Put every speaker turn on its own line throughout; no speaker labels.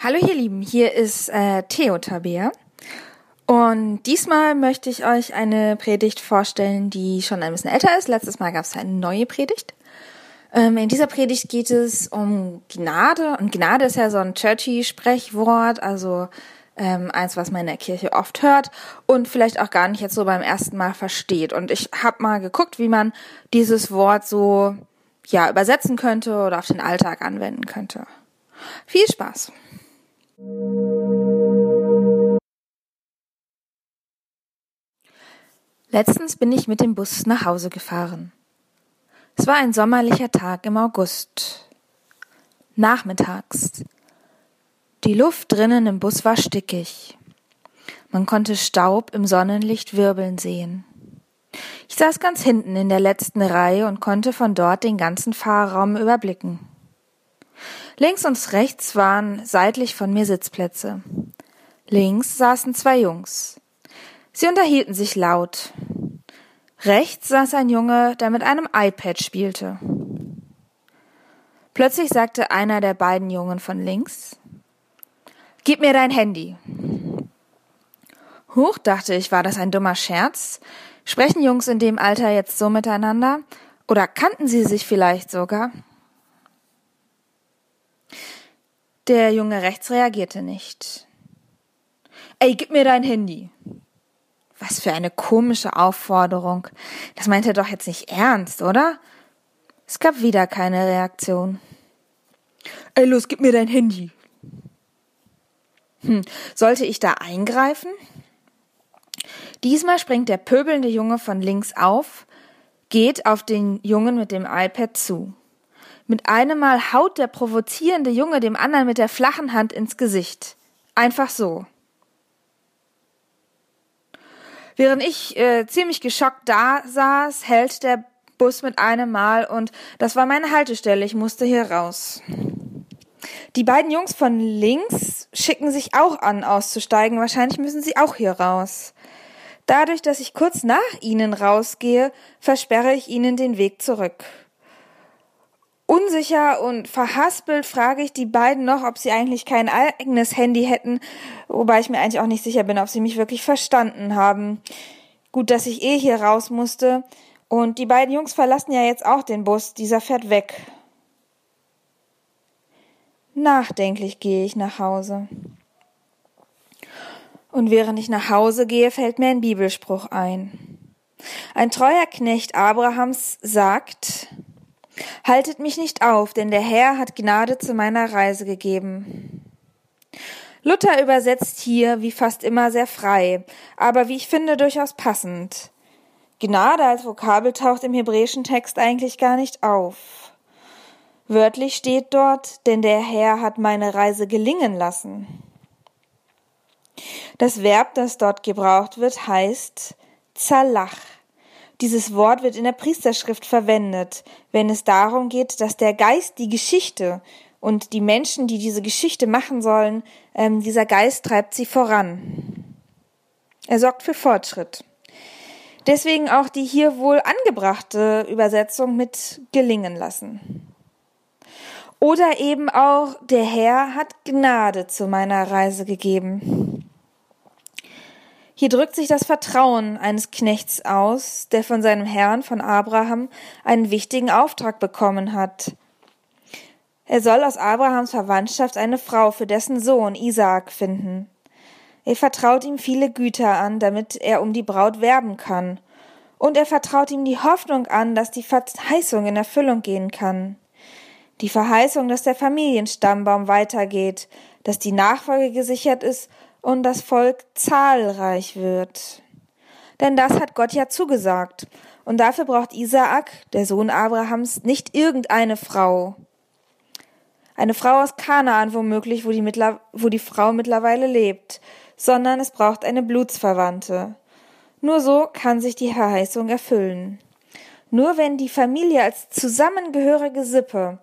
Hallo ihr Lieben, hier ist äh, Theo Tabea und diesmal möchte ich euch eine Predigt vorstellen, die schon ein bisschen älter ist. Letztes Mal gab es eine neue Predigt. Ähm, in dieser Predigt geht es um Gnade und Gnade ist ja so ein churchy Sprechwort, also ähm, eins, was man in der Kirche oft hört und vielleicht auch gar nicht jetzt so beim ersten Mal versteht. Und ich habe mal geguckt, wie man dieses Wort so ja übersetzen könnte oder auf den Alltag anwenden könnte. Viel Spaß! Letztens bin ich mit dem Bus nach Hause gefahren. Es war ein sommerlicher Tag im August. Nachmittags. Die Luft drinnen im Bus war stickig. Man konnte Staub im Sonnenlicht wirbeln sehen. Ich saß ganz hinten in der letzten Reihe und konnte von dort den ganzen Fahrraum überblicken. Links und rechts waren seitlich von mir Sitzplätze. Links saßen zwei Jungs. Sie unterhielten sich laut. Rechts saß ein Junge, der mit einem iPad spielte. Plötzlich sagte einer der beiden Jungen von links, Gib mir dein Handy. Huch, dachte ich, war das ein dummer Scherz? Sprechen Jungs in dem Alter jetzt so miteinander? Oder kannten sie sich vielleicht sogar? Der Junge rechts reagierte nicht. Ey, gib mir dein Handy. Was für eine komische Aufforderung. Das meint er doch jetzt nicht ernst, oder? Es gab wieder keine Reaktion. Ey, los, gib mir dein Handy. Hm, sollte ich da eingreifen? Diesmal springt der pöbelnde Junge von links auf, geht auf den Jungen mit dem iPad zu. Mit einem Mal haut der provozierende Junge dem anderen mit der flachen Hand ins Gesicht. Einfach so. Während ich äh, ziemlich geschockt da saß, hält der Bus mit einem Mal und das war meine Haltestelle. Ich musste hier raus. Die beiden Jungs von links schicken sich auch an, auszusteigen. Wahrscheinlich müssen sie auch hier raus. Dadurch, dass ich kurz nach ihnen rausgehe, versperre ich ihnen den Weg zurück. Unsicher und verhaspelt frage ich die beiden noch, ob sie eigentlich kein eigenes Handy hätten, wobei ich mir eigentlich auch nicht sicher bin, ob sie mich wirklich verstanden haben. Gut, dass ich eh hier raus musste. Und die beiden Jungs verlassen ja jetzt auch den Bus, dieser fährt weg. Nachdenklich gehe ich nach Hause. Und während ich nach Hause gehe, fällt mir ein Bibelspruch ein. Ein treuer Knecht Abrahams sagt, Haltet mich nicht auf, denn der Herr hat Gnade zu meiner Reise gegeben. Luther übersetzt hier wie fast immer sehr frei, aber wie ich finde durchaus passend. Gnade als Vokabel taucht im hebräischen Text eigentlich gar nicht auf. Wörtlich steht dort, denn der Herr hat meine Reise gelingen lassen. Das Verb, das dort gebraucht wird, heißt zalach. Dieses Wort wird in der Priesterschrift verwendet, wenn es darum geht, dass der Geist die Geschichte und die Menschen, die diese Geschichte machen sollen, ähm, dieser Geist treibt sie voran. Er sorgt für Fortschritt. Deswegen auch die hier wohl angebrachte Übersetzung mit gelingen lassen. Oder eben auch der Herr hat Gnade zu meiner Reise gegeben. Hier drückt sich das Vertrauen eines Knechts aus, der von seinem Herrn, von Abraham, einen wichtigen Auftrag bekommen hat. Er soll aus Abrahams Verwandtschaft eine Frau für dessen Sohn Isaak finden. Er vertraut ihm viele Güter an, damit er um die Braut werben kann. Und er vertraut ihm die Hoffnung an, dass die Verheißung in Erfüllung gehen kann. Die Verheißung, dass der Familienstammbaum weitergeht, dass die Nachfolge gesichert ist und das Volk zahlreich wird. Denn das hat Gott ja zugesagt. Und dafür braucht Isaak, der Sohn Abrahams, nicht irgendeine Frau. Eine Frau aus Kanaan womöglich, wo die, wo die Frau mittlerweile lebt, sondern es braucht eine Blutsverwandte. Nur so kann sich die Verheißung erfüllen. Nur wenn die Familie als zusammengehörige Sippe,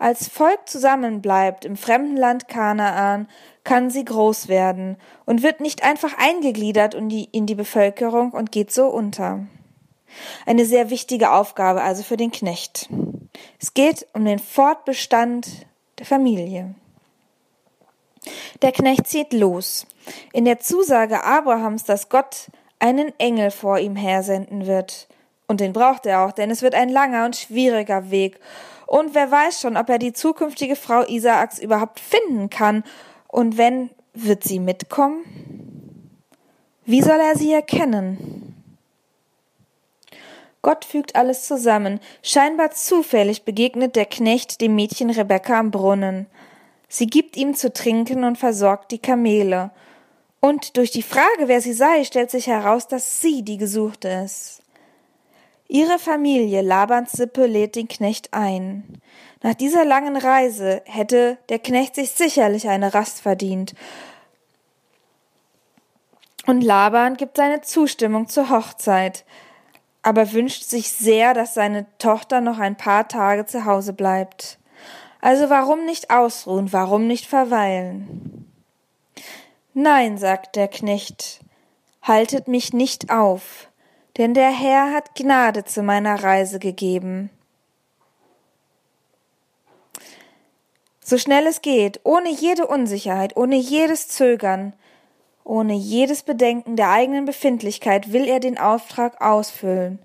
als Volk zusammenbleibt im fremden Land Kanaan, kann sie groß werden und wird nicht einfach eingegliedert in die, Bevölkerung und geht so unter. Eine sehr wichtige Aufgabe also für den Knecht. Es geht um den Fortbestand der Familie. Der Knecht zieht los. In der Zusage Abrahams, dass Gott einen Engel vor ihm hersenden wird. Und den braucht er auch, denn es wird ein langer und schwieriger Weg. Und wer weiß schon, ob er die zukünftige Frau Isaaks überhaupt finden kann. Und wenn, wird sie mitkommen? Wie soll er sie erkennen? Gott fügt alles zusammen. Scheinbar zufällig begegnet der Knecht dem Mädchen Rebekka am Brunnen. Sie gibt ihm zu trinken und versorgt die Kamele. Und durch die Frage, wer sie sei, stellt sich heraus, dass sie die Gesuchte ist. Ihre Familie, Labans Sippe, lädt den Knecht ein. Nach dieser langen Reise hätte der Knecht sich sicherlich eine Rast verdient. Und Laban gibt seine Zustimmung zur Hochzeit aber wünscht sich sehr, dass seine Tochter noch ein paar Tage zu Hause bleibt. Also warum nicht ausruhen, warum nicht verweilen? Nein, sagt der Knecht, haltet mich nicht auf, denn der Herr hat Gnade zu meiner Reise gegeben. So schnell es geht, ohne jede Unsicherheit, ohne jedes Zögern, ohne jedes Bedenken der eigenen Befindlichkeit will er den Auftrag ausfüllen.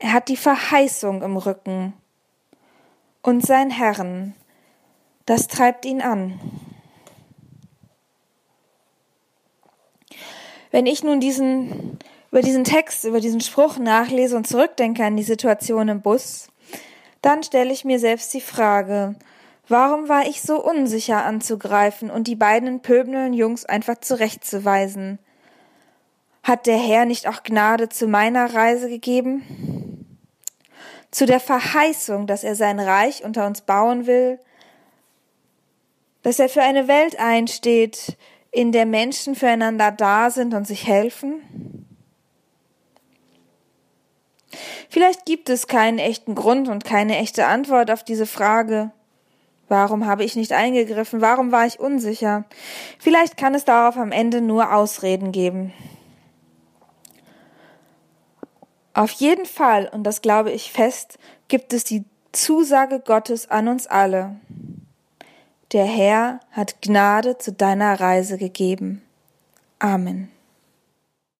Er hat die Verheißung im Rücken und sein Herrn, das treibt ihn an. Wenn ich nun diesen, über diesen Text, über diesen Spruch nachlese und zurückdenke an die Situation im Bus, dann stelle ich mir selbst die Frage, Warum war ich so unsicher anzugreifen und die beiden pöbelnden Jungs einfach zurechtzuweisen? Hat der Herr nicht auch Gnade zu meiner Reise gegeben? Zu der Verheißung, dass er sein Reich unter uns bauen will? Dass er für eine Welt einsteht, in der Menschen füreinander da sind und sich helfen? Vielleicht gibt es keinen echten Grund und keine echte Antwort auf diese Frage. Warum habe ich nicht eingegriffen? Warum war ich unsicher? Vielleicht kann es darauf am Ende nur Ausreden geben. Auf jeden Fall, und das glaube ich fest, gibt es die Zusage Gottes an uns alle. Der Herr hat Gnade zu deiner Reise gegeben. Amen.